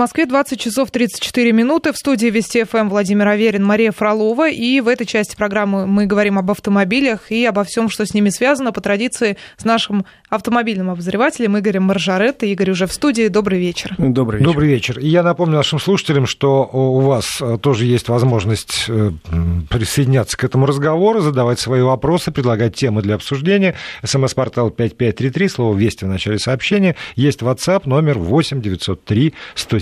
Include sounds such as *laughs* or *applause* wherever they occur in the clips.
Москве 20 часов 34 минуты. В студии Вести ФМ Владимир Аверин, Мария Фролова. И в этой части программы мы говорим об автомобилях и обо всем, что с ними связано, по традиции с нашим автомобильным обозревателем Игорем Маржаретто. Игорь уже в студии. Добрый вечер. Добрый вечер. Добрый вечер. И я напомню нашим слушателям, что у вас э, тоже есть возможность э, присоединяться к этому разговору, задавать свои вопросы, предлагать темы для обсуждения. СМС-портал 5533, слово «Вести» в начале сообщения. Есть WhatsApp номер 8 903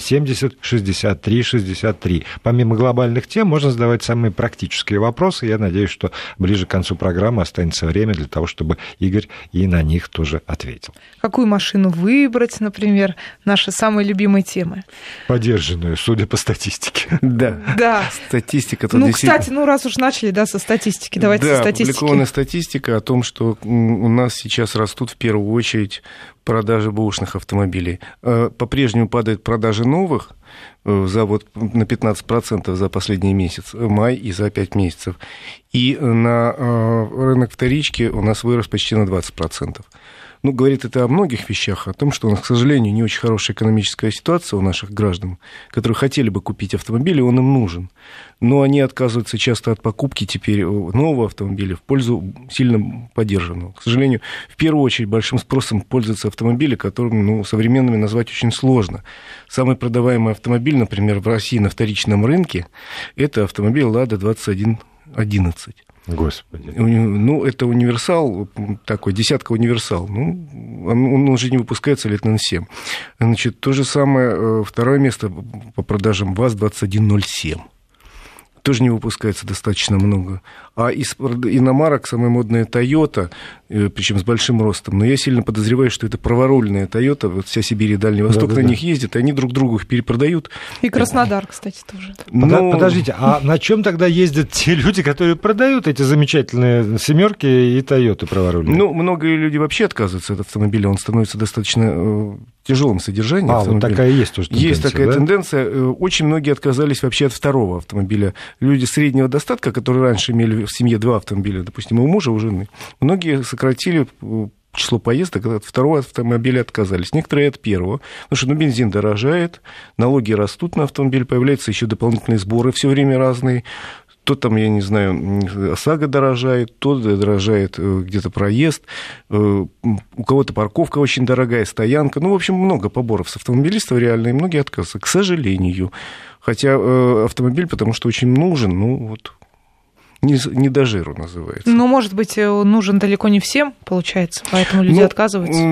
170 63 63. Помимо глобальных тем, можно задавать самые практические вопросы. Я надеюсь, что ближе к концу программы останется время для того, чтобы Игорь и на них тоже ответил. Какую машину выбрать, например, наши самые любимые темы? Поддержанную, судя по статистике. Да. Да. Статистика. Ну, кстати, ну раз уж начали, да, со статистики, давайте да, со статистики. статистика о том, что у нас сейчас растут в первую очередь продажи бэушных автомобилей. Э, по-прежнему падают продажи новых э, за вот на 15% за последний месяц, май и за 5 месяцев. И на э, рынок вторички у нас вырос почти на 20% ну, говорит это о многих вещах, о том, что у нас, к сожалению, не очень хорошая экономическая ситуация у наших граждан, которые хотели бы купить автомобиль, и он им нужен. Но они отказываются часто от покупки теперь нового автомобиля в пользу сильно поддержанного. К сожалению, в первую очередь большим спросом пользуются автомобили, которыми ну, современными назвать очень сложно. Самый продаваемый автомобиль, например, в России на вторичном рынке, это автомобиль «Лада 2111». Господи. Ну, это универсал, такой, десятка универсал. Ну, он, уже не выпускается лет на 7. Значит, то же самое, э, второе место по продажам ВАЗ-2107 тоже не выпускается достаточно много. А из иномарок самая модная Toyota, э, причем с большим ростом. Но я сильно подозреваю, что это праворульная Toyota, вот вся Сибирь и Дальний Восток да, да, на да. них ездит, и они друг другу их перепродают. И Краснодар, кстати, тоже. Но... Подождите, а на чем тогда ездят те люди, которые продают эти замечательные семерки и Toyota праворульные? Ну, многие люди вообще отказываются от автомобиля, он становится достаточно э, тяжелом содержании. А, вот такая есть тоже тенденция, Есть такая да? тенденция. Э, очень многие отказались вообще от второго автомобиля. Люди среднего достатка, которые раньше имели в семье два автомобиля, допустим, у мужа, у жены, многие сократили э, число поездок от второго автомобиля отказались. Некоторые от первого. Потому что ну, бензин дорожает, налоги растут на автомобиль, появляются еще дополнительные сборы все время разные то там, я не знаю, ОСАГО дорожает, то дорожает э, где-то проезд, э, у кого-то парковка очень дорогая, стоянка. Ну, в общем, много поборов с автомобилистов реально, и многие отказываются, к сожалению. Хотя автомобиль, потому что очень нужен, ну, вот не, не до жиру называется. Ну, может быть, э, нужен далеко не всем, получается, поэтому люди ну, отказываются.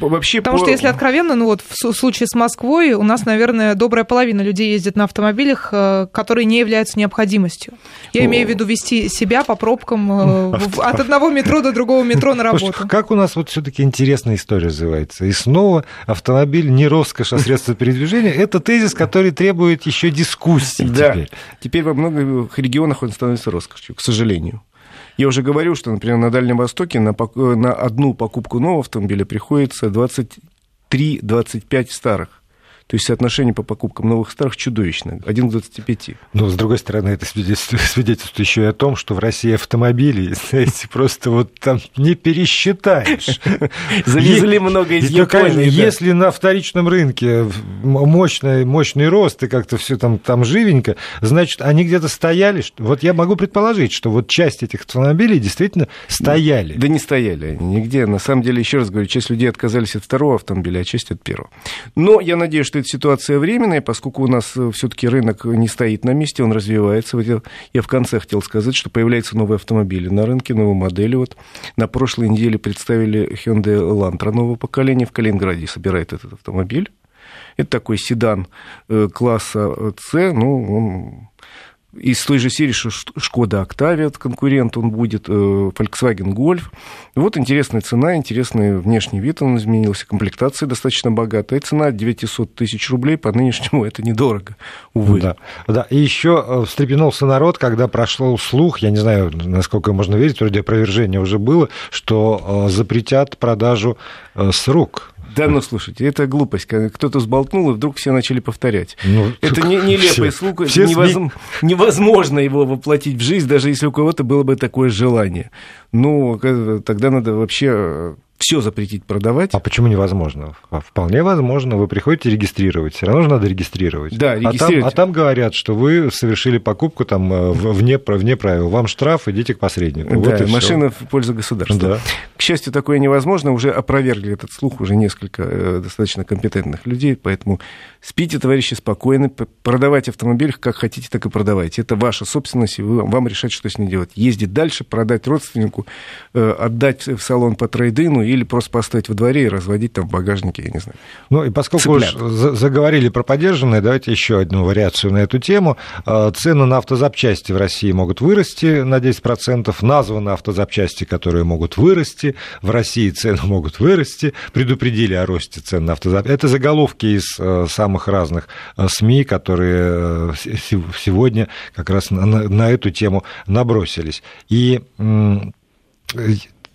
Вообще Потому по... что, если откровенно, ну вот в случае с Москвой у нас, наверное, добрая половина людей ездит на автомобилях, э, которые не являются необходимостью. Я О. имею в виду вести себя по пробкам э, от одного метро до другого метро на работу. Слушайте, как у нас вот все-таки интересная история развивается. И снова автомобиль не роскошь, а средство передвижения. Это тезис, который требует еще дискуссии. Да. Теперь. теперь во многих регионах он становится роскошью к сожалению. Я уже говорил, что, например, на Дальнем Востоке на, на одну покупку нового автомобиля приходится 23-25 старых. То есть соотношение по покупкам новых старых чудовищное, 1 к 25. Но, с другой стороны, это свидетельствует, свидетельствует еще и о том, что в России автомобили, *laughs* знаете, просто вот там не пересчитаешь. *laughs* Завезли много из Японии. Если на вторичном рынке мощный, мощный рост и как-то все там, там живенько, значит, они где-то стояли. Вот я могу предположить, что вот часть этих автомобилей действительно стояли. Да не стояли они нигде. На самом деле, еще раз говорю, часть людей отказались от второго автомобиля, а часть от первого. Но я надеюсь, что что эта ситуация временная, поскольку у нас э, все-таки рынок не стоит на месте, он развивается. Вот я в конце хотел сказать, что появляются новые автомобили на рынке, новые модели. Вот на прошлой неделе представили Hyundai Elantra нового поколения. В Калининграде собирает этот автомобиль. Это такой седан э, класса С, ну, он из той же серии Шкода Октавия, конкурент он будет, э, Volkswagen Golf. Вот интересная цена, интересный внешний вид он изменился, комплектация достаточно богатая. Цена 900 тысяч рублей, по нынешнему это недорого, увы. Да, да. И еще э, встрепенулся народ, когда прошел слух, я не знаю, насколько можно верить, вроде опровержение уже было, что э, запретят продажу с рук да, ну слушайте, это глупость. Кто-то сболтнул, и вдруг все начали повторять. Ну, это не, нелепый слух, все невозможно, невозможно его воплотить в жизнь, даже если у кого-то было бы такое желание. Ну, тогда надо вообще все запретить продавать. А почему невозможно? А вполне возможно. Вы приходите регистрировать. Все равно же надо регистрировать. Да, регистрировать. А там, а там говорят, что вы совершили покупку там э, вне, вне правил. Вам штраф, идите к посреднику. Да, вот машина всё. в пользу государства. Да. К счастью, такое невозможно. Уже опровергли этот слух уже несколько э, достаточно компетентных людей. Поэтому спите, товарищи, спокойно. Продавайте автомобиль как хотите, так и продавайте. Это ваша собственность, и вы, вам решать, что с ней делать. Ездить дальше, продать родственнику, э, отдать в салон по трейдину или просто поставить во дворе и разводить там в багажнике, я не знаю. Ну и поскольку уж заговорили про поддержанные, давайте еще одну вариацию на эту тему. А, цены на автозапчасти в России могут вырасти на 10%, названы автозапчасти, которые могут вырасти, в России цены *laughs* могут вырасти, предупредили о росте цен на автозапчасти. Это заголовки из э, самых разных э, СМИ, которые э, сегодня как раз на эту тему набросились. И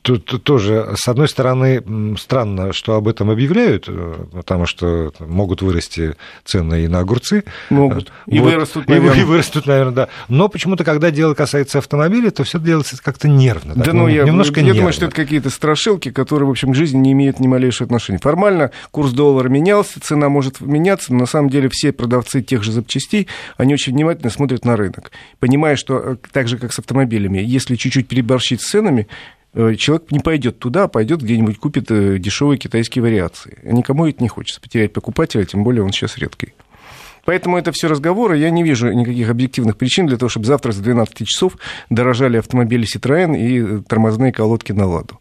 Тут тоже, с одной стороны, странно, что об этом объявляют, э, потому что могут вырасти цены и на огурцы. Могут. И вот. вырастут, наверное. И, и вырастут, наверное, да. Но почему-то, когда дело касается автомобиля, то все делается как-то нервно. Да, так, ну, я, немножко я нервно. думаю, что это какие-то страшилки, которые, в общем, к жизни не имеют ни малейшего отношения. Формально курс доллара менялся, цена может меняться, но на самом деле все продавцы тех же запчастей, они очень внимательно смотрят на рынок, понимая, что э, так же, как с автомобилями, если чуть-чуть переборщить с ценами, человек не пойдет туда, а пойдет где-нибудь купит э, дешевые китайские вариации. Никому это не хочется потерять покупателя, тем более он сейчас редкий. Поэтому это все разговоры. Я не вижу никаких объективных причин для того, чтобы завтра с 12 часов дорожали автомобили Citroën и э, тормозные колодки на «Ладу».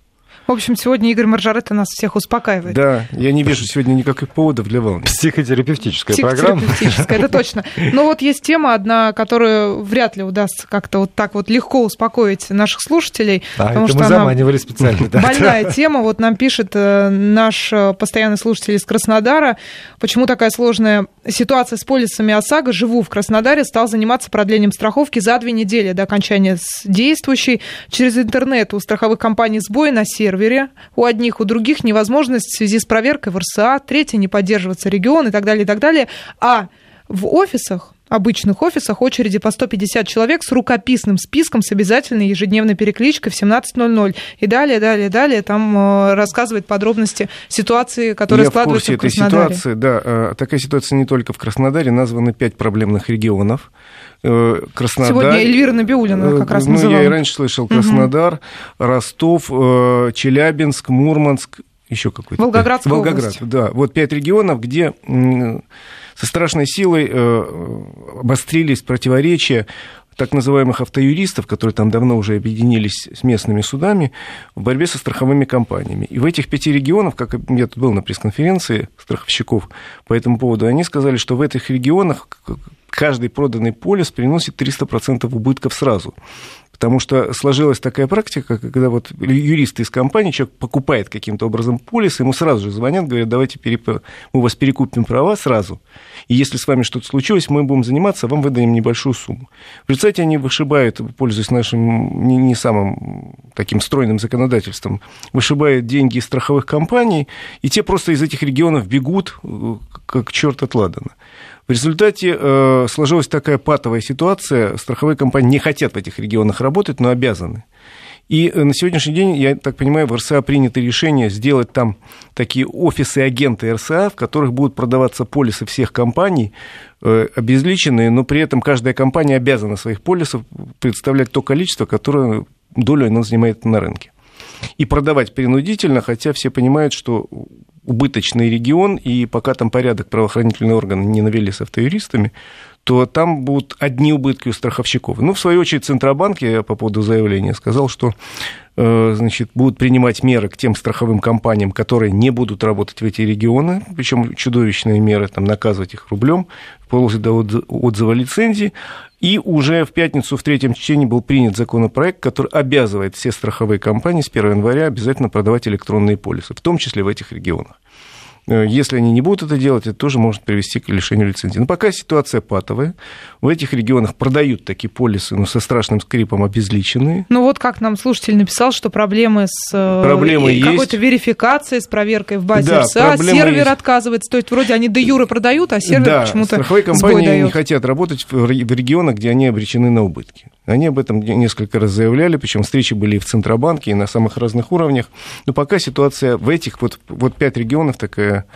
В общем, сегодня Игорь Маржарета нас всех успокаивает. Да, я не вижу сегодня никаких поводов для волны. Психотерапевтическая, программа. Психотерапевтическая, *laughs* это точно. Но вот есть тема одна, которую вряд ли удастся как-то вот так вот легко успокоить наших слушателей. А, потому это что мы заманивали специально. Да. Больная тема. Вот нам пишет э, наш э, постоянный слушатель из Краснодара, почему такая сложная ситуация с полисами ОСАГО. Живу в Краснодаре, стал заниматься продлением страховки за две недели до окончания действующей. Через интернет у страховых компаний сбой на сервере сервере, у одних, у других невозможность в связи с проверкой в РСА, третье не поддерживается регион и так далее, и так далее. А в офисах обычных офисах очереди по 150 человек с рукописным списком с обязательной ежедневной перекличкой в 17.00. И далее, далее, далее там э, рассказывает подробности ситуации, которые Я складываются в, курсе в Краснодаре. Этой ситуации, да, э, такая ситуация не только в Краснодаре, названы пять проблемных регионов. Э, Краснодар. Сегодня Эльвира Набиулина как раз ну, называла. Я и раньше слышал Краснодар, угу. Ростов, Челябинск, Мурманск, еще какой-то. Волгоградская Волгоград, область. да. Вот пять регионов, где со страшной силой э, обострились противоречия так называемых автоюристов, которые там давно уже объединились с местными судами в борьбе со страховыми компаниями. И в этих пяти регионах, как я тут был на пресс-конференции страховщиков по этому поводу, они сказали, что в этих регионах каждый проданный полис приносит 300% убытков сразу. Потому что сложилась такая практика, когда вот юристы из компании, человек покупает каким-то образом полис, ему сразу же звонят, говорят, давайте переп... мы у вас перекупим права сразу, и если с вами что-то случилось, мы будем заниматься, вам выдаем небольшую сумму. В они вышибают, пользуясь нашим не, не самым таким стройным законодательством, вышибают деньги из страховых компаний, и те просто из этих регионов бегут, э, как черт от ладана. В результате э, сложилась такая патовая ситуация. Страховые компании не хотят в этих регионах работать, но обязаны. И э, на сегодняшний день, я так понимаю, в РСА принято решение сделать там такие офисы-агенты РСА, в которых будут продаваться полисы всех компаний, э, обезличенные, но при этом каждая компания обязана своих полисов представлять то количество, которое долю она занимает на рынке. И продавать принудительно, хотя все понимают, что убыточный регион, и пока там порядок правоохранительные органы не навели с автоюристами, то там будут одни убытки у страховщиков. Ну, в свою очередь, Центробанк, я по поводу заявления сказал, что э, значит, будут принимать меры к тем страховым компаниям, которые не будут работать в эти регионы, причем чудовищные меры, там, наказывать их рублем, вплоть до отзыва лицензии. И уже в пятницу в третьем чтении был принят законопроект, который обязывает все страховые компании с 1 января обязательно продавать электронные полисы, в том числе в этих регионах. Э, если они не будут это делать, это тоже может привести к лишению лицензии. Но пока ситуация патовая. В этих регионах продают такие полисы, но со страшным скрипом обезличенные. Ну вот как нам слушатель написал, что проблемы с э, проблемы какой-то верификацией, с проверкой в базе да, РСА, сервер есть. отказывается. То есть вроде они до юра продают, а сервер да, почему-то страховые компании не хотят работать в регионах, где они обречены на убытки. Они об этом несколько раз заявляли, причем встречи были и в Центробанке, и на самых разных уровнях. Но пока ситуация в этих вот, вот пять регионов такая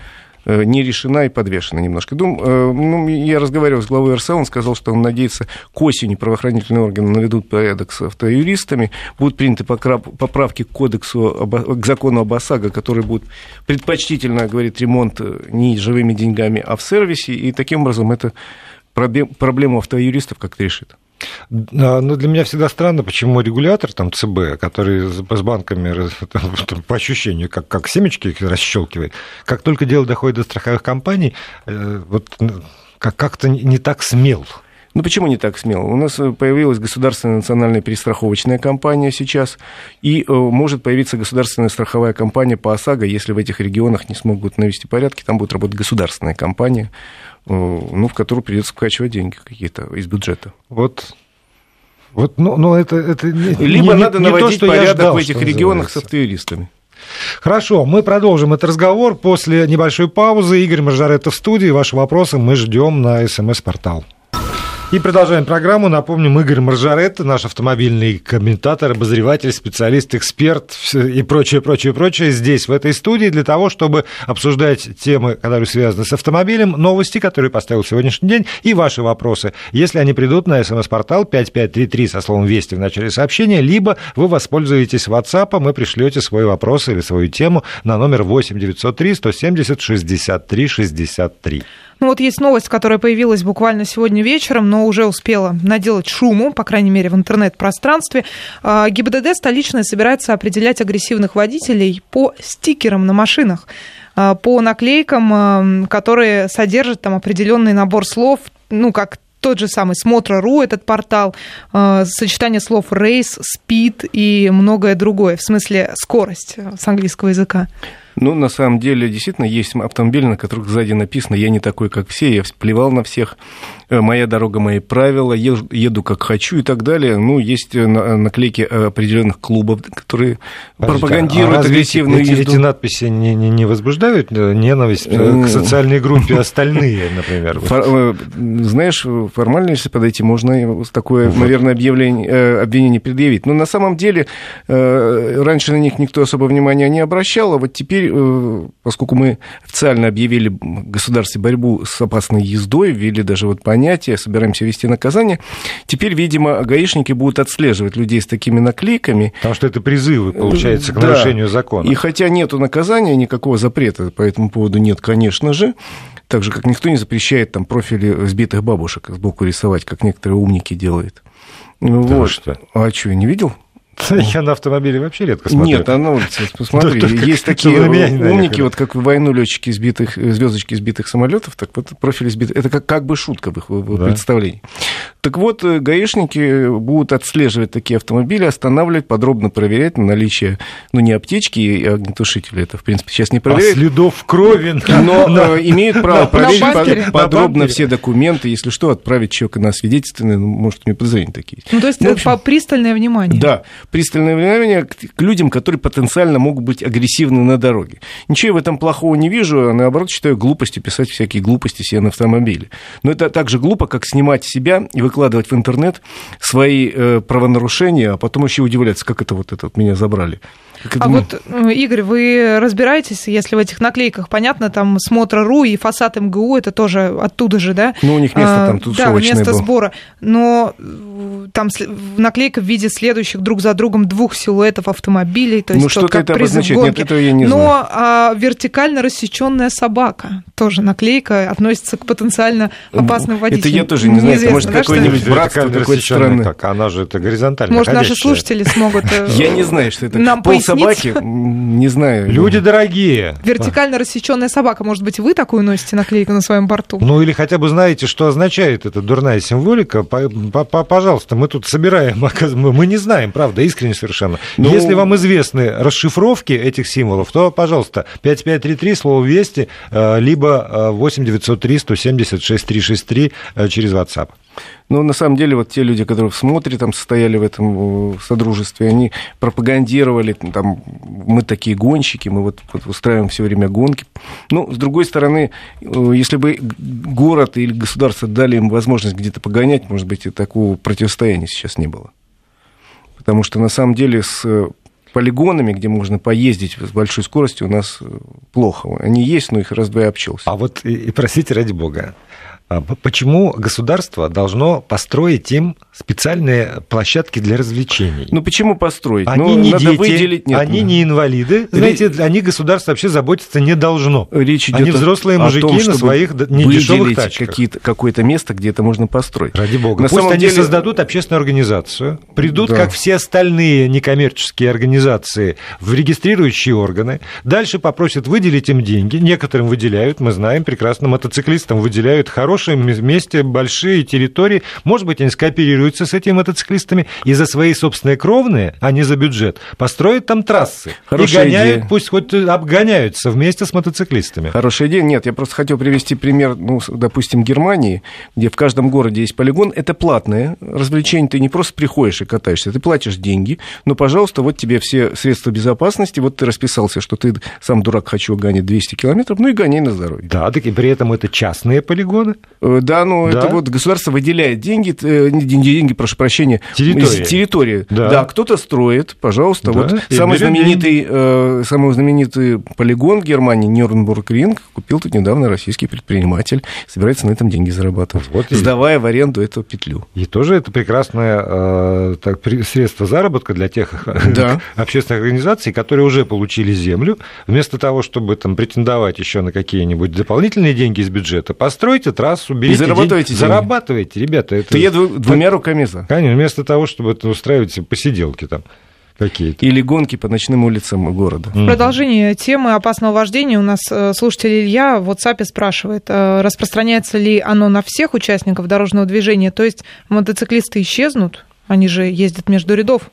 Э, не решена и подвешена немножко. Дум, э, ну, я разговаривал с главой РСА, он сказал, что он надеется, к осени правоохранительные органы наведут порядок с автоюристами, будут приняты поправки к кодексу, к закону об ОСАГО, которые будут предпочтительно, говорит, ремонт э, не живыми деньгами, а в сервисе, и таким образом это проблему автоюристов как-то решит. Но для меня всегда странно, почему регулятор, там, ЦБ, который с банками, *laughs* там, по ощущению, как, как семечки расщелкивает, как только дело доходит до страховых компаний, э, вот как-то не так смел. Ну почему не так смело? У нас появилась государственная национальная перестраховочная компания сейчас, и э, может появиться государственная страховая компания по ОСАГО, если в этих регионах не смогут навести порядки, там будет работать государственная компания, э, ну, в которую придется вкачивать деньги какие-то из бюджета. Вот вот, ну, ну это, это не, Либо не, надо не наводить то, порядок ждал, в этих регионах с автоюристами. Хорошо, мы продолжим этот разговор после небольшой паузы. Игорь Мажаретто в студии. Ваши вопросы мы ждем на смс-портал. И продолжаем программу. Напомним, Игорь Маржаретто, наш автомобильный комментатор, обозреватель, специалист, эксперт и прочее, прочее, прочее, здесь, в этой студии, для того, чтобы обсуждать темы, которые связаны с автомобилем, новости, которые поставил сегодняшний день, и ваши вопросы. Если они придут на смс-портал 5533 со словом «Вести» в начале сообщения, либо вы воспользуетесь WhatsApp, и пришлете свой вопрос или свою тему на номер 8 903 170 63 63. Ну вот есть новость, которая появилась буквально сегодня вечером, но уже успела наделать шуму, по крайней мере, в интернет-пространстве. А, ГИБДД столичная собирается определять агрессивных водителей по стикерам на машинах а, по наклейкам, а, которые содержат там определенный набор слов, ну, как тот же самый Смотра.ру, этот портал, сочетание слов рейс, спид и многое другое, в смысле скорость с английского языка. Ну, на самом деле, действительно, есть автомобили, на которых сзади написано «Я не такой, как все», «Я плевал на всех», Э, моя дорога, мои правила, еду, как хочу и так далее. Ну, есть э, наклейки определенных клубов, которые Подождите, пропагандируют а агрессивную эти, езду. Эти надписи не, не, не возбуждают э, ненависть к социальной группе *laughs* остальные, например? Фор, знаешь, формально, если подойти, можно такое, наверное, объявление, обвинение предъявить. Но на самом деле раньше на них никто особо внимания не обращал, а вот теперь, поскольку мы официально объявили в государстве борьбу с опасной ездой, ввели даже вот понятие понятие, собираемся вести наказание. Теперь, видимо, гаишники будут отслеживать людей с такими наклейками. Потому что это призывы, получается, к да. нарушению закона. И хотя нету наказания, никакого запрета по этому поводу нет, конечно же, так же, как никто не запрещает там профили сбитых бабушек сбоку рисовать, как некоторые умники делают. Ну, да вот. Что? А что, не видел? *laughs* Я на автомобиле вообще редко смотрю. Нет, а на улице, посмотри, есть такие умники, вот как в войну летчики сбитых, звездочки сбитых самолетов, так вот профиль сбитых, это как, как бы шутка в их да. представлении. Так вот, э, гаишники будут отслеживать такие автомобили, останавливать, подробно проверять на наличие, ну, не аптечки и огнетушителя, это, в принципе, сейчас не проверяют. А следов крови. Но э, имеют право проверить подробно все документы, если что, отправить человека на свидетельственное, ну, может, у него подозрения такие. Ну, то есть ну, пристальное внимание. Да, пристальное внимание к людям, которые потенциально могут быть агрессивны на дороге. Ничего я в этом плохого не вижу, а наоборот считаю глупостью писать всякие глупости себе на автомобиле. Но это так же глупо, как снимать себя и выкладывать в интернет свои э, правонарушения, а потом еще удивляться, как это вот это вот меня забрали. А вот, э, Игорь, вы разбираетесь, если в этих наклейках, понятно, там Смотра.ру и фасад МГУ, это тоже оттуда же, да? Ну, у них место а, там тут Да, место было. сбора. Но э, там наклейка в виде следующих друг за другом двух силуэтов автомобилей. То есть ну, что-то это обозначает, нет, этого я не Но знаю. А, вертикально рассеченная собака, тоже наклейка, относится к потенциально опасным водителям. Это я тоже не знаю, это может да, какой-нибудь братство какой-то странный. Так, она же это горизонтально Может, ходящая. наши слушатели смогут э, Я не знаю, что это. Нам Пол собаки, не знаю. Люди дорогие. Вертикально рассеченная собака. Может быть, вы такую носите наклейку на своем борту? Ну, или хотя бы знаете, что означает эта дурная символика. Пожалуйста, мы тут собираем, *laughs* мы не знаем, правда, искренне совершенно. Ну... Если вам известны расшифровки этих символов, то, пожалуйста, 5533, слово «Вести», э, либо 8903 176 363 через WhatsApp. Но на самом деле вот те люди, которые в смотре там состояли в этом э, содружестве, они пропагандировали, там, мы такие гонщики, мы вот, вот устраиваем все время гонки. Ну, с другой стороны, э, если бы город или государство дали им возможность где-то погонять, может быть, и такого противостояния сейчас не было. Потому что на самом деле с полигонами, где можно поездить с большой скоростью, у нас э, плохо. Они есть, но их раз-два и обчелся. А вот, и, простите, ради бога, почему государство должно построить им специальные площадки для развлечений? Ну почему построить? Они ну, не надо дети, выделить... Нет, они не инвалиды. Знаете, Речь... они государство вообще заботиться не должно. Речь идет они взрослые мужики том, на своих недешевых тачках. какое-то место, где это можно построить. Ради бога. На Пусть самом они деле... создадут общественную организацию, придут, да. как все остальные некоммерческие организации, в регистрирующие органы, дальше попросят выделить им деньги. Некоторым выделяют, мы знаем, прекрасно мотоциклистам выделяют хорошие хорошем месте, большие территории. Может быть, они скооперируются с этими мотоциклистами и за свои собственные кровные, а не за бюджет, построят там трассы. Хорошая и гоняют, идея. пусть хоть обгоняются вместе с мотоциклистами. Хорошая идея. Нет, я просто хотел привести пример, ну, допустим, Германии, где в каждом городе есть полигон. Это платное развлечение. Ты не просто приходишь и катаешься, ты платишь деньги. Но, пожалуйста, вот тебе все средства безопасности. Вот ты расписался, что ты сам дурак, хочу гонять 200 километров, ну и гоняй на здоровье. Да, так и при этом это частные полигоны. Э, да, ну да? это вот государство выделяет деньги, э, не деньги, деньги, прошу прощения, территории. территории. Да. да, кто-то строит, пожалуйста. Да. Вот самый знаменитый, э, самый знаменитый полигон в Германии, Нюрнбург-Ринг, купил тут недавно российский предприниматель, собирается на этом деньги зарабатывать, вот сдавая и... в аренду эту петлю. И тоже это прекрасное э, так, средство заработка для тех *laughs* да. общественных организаций, которые уже получили землю, вместо того, чтобы там претендовать еще на какие-нибудь дополнительные деньги из бюджета, постройте трассу, берите и зарабатываете деньги. Зарабатываете, ребята. Это... Ты еду двумя руками за. Конечно, вместо того, чтобы это устраивать посиделки там какие-то. Или гонки по ночным улицам города. В продолжение темы опасного вождения у нас э, слушатель Илья в WhatsApp спрашивает, э, распространяется ли оно на всех участников дорожного движения, то есть мотоциклисты исчезнут, они же ездят между рядов.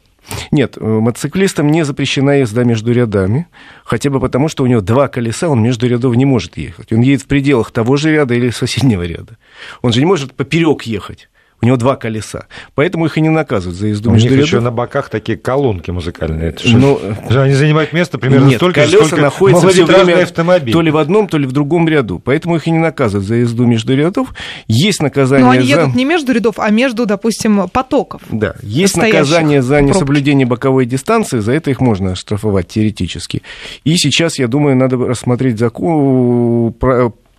Нет, э, мотоциклистам не запрещена езда между рядами, хотя бы потому, что у него два колеса, он между рядов не может ехать. Он едет в пределах того же ряда или соседнего ряда. Он же не может поперек ехать у него два колеса. Поэтому их и не наказывают за езду у между них рядов. еще на боках такие колонки музыкальные. Это ну, они занимают место примерно нет, столько колеса сколько находятся все время автомобиль. то ли в одном, то ли в другом ряду. Поэтому их и не наказывают за езду между рядов. Есть наказание Но они за... едут не между рядов, а между, допустим, потоков. Да, есть наказание за несоблюдение боковой дистанции, за это их можно штрафовать теоретически. И сейчас, я думаю, надо рассмотреть закон,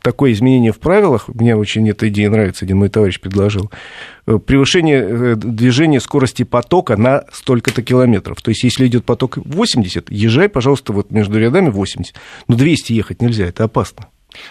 такое изменение в правилах, мне очень эта идея нравится, один мой товарищ предложил, э, превышение э, движения скорости потока на столько-то километров. То есть, если идет поток 80, езжай, пожалуйста, вот между рядами 80. Но 200 ехать нельзя, это опасно.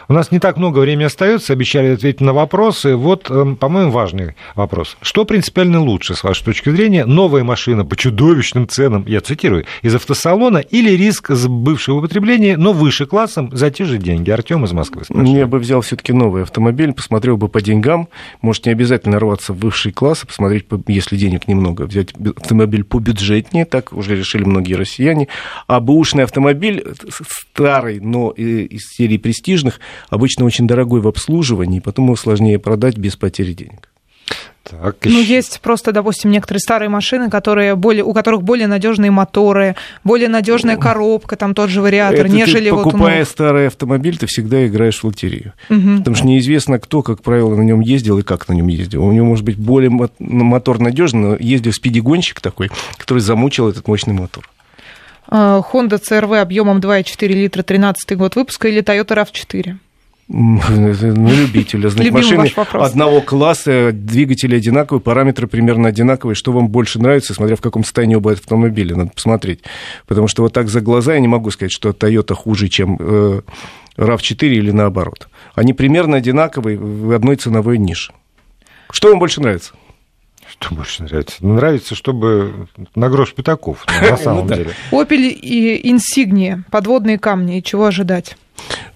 У нас не так много времени остается, обещали ответить на вопросы. Вот, эм, по-моему, важный вопрос. Что принципиально лучше, с вашей точки зрения, новая машина по чудовищным ценам, я цитирую, из автосалона или риск с бывшего употребления, но выше классом за те же деньги? Артем из Москвы спрашивает. Я бы взял все-таки новый автомобиль, посмотрел бы по деньгам. Может, не обязательно рваться в высший класс, а посмотреть, если денег немного, взять автомобиль побюджетнее, так уже решили многие россияне. А бэушный автомобиль старый, но из серии престижных, животных обычно очень дорогой в обслуживании, и потом его сложнее продать без потери денег. Так, ну, есть просто, допустим, некоторые старые машины, которые более, у которых более надежные моторы, более надежная коробка, там тот же вариатор, Это нежели ты, покупая вот старый автомобиль, ты всегда играешь в лотерею. Угу. Потому что неизвестно, кто, как правило, на нем ездил и как на нем ездил. У него может быть более мотор надежный, но ездил спидигонщик такой, который замучил этот мощный мотор. А, Honda CRV объемом 2,4 литра, 13 год выпуска или Toyota RAV4? *laughs* на любителя. Значит, машины одного класса, двигатели одинаковые, параметры примерно одинаковые. Что вам больше нравится, смотря в каком состоянии оба автомобиля, надо посмотреть. Потому что вот так за глаза я не могу сказать, что Toyota хуже, чем э, RAV4 или наоборот. Они примерно одинаковые в одной ценовой нише. Что вам больше нравится? Что больше нравится? Ну, нравится, чтобы на грош пятаков, на *laughs* самом ну деле. Opel и Insignia, подводные камни, и чего ожидать?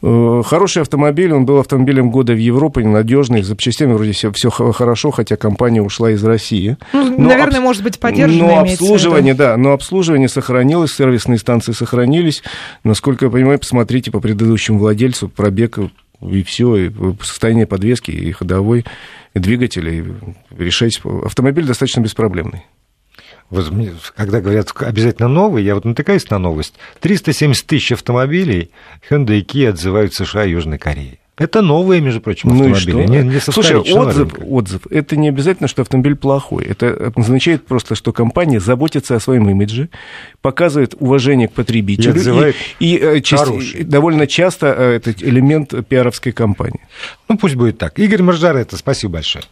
Э, хороший автомобиль, он был автомобилем года в Европе, надежный, с запчастями вроде все, все хорошо, хотя компания ушла из России. Ну, но наверное, об... может быть, поддержано. Но обслуживание, да, но обслуживание сохранилось, сервисные станции сохранились. Насколько я понимаю, посмотрите по предыдущему владельцу, пробег и все, и состояние подвески, и ходовой, и двигателя, решать. Автомобиль достаточно беспроблемный. Вот когда говорят обязательно новый, я вот натыкаюсь на новость. 370 тысяч автомобилей Hyundai и Kia отзывают в США и Южной Корее. Это новые, между прочим, автомобили. Ну не, не Слушай, отзыв, отзыв, это не обязательно, что автомобиль плохой. Это означает просто, что компания заботится о своем имидже, показывает уважение к потребителю. И, и, и часть, довольно часто э, этот элемент пиаровской кампании. Ну, пусть будет так. Игорь Маржарета, спасибо большое.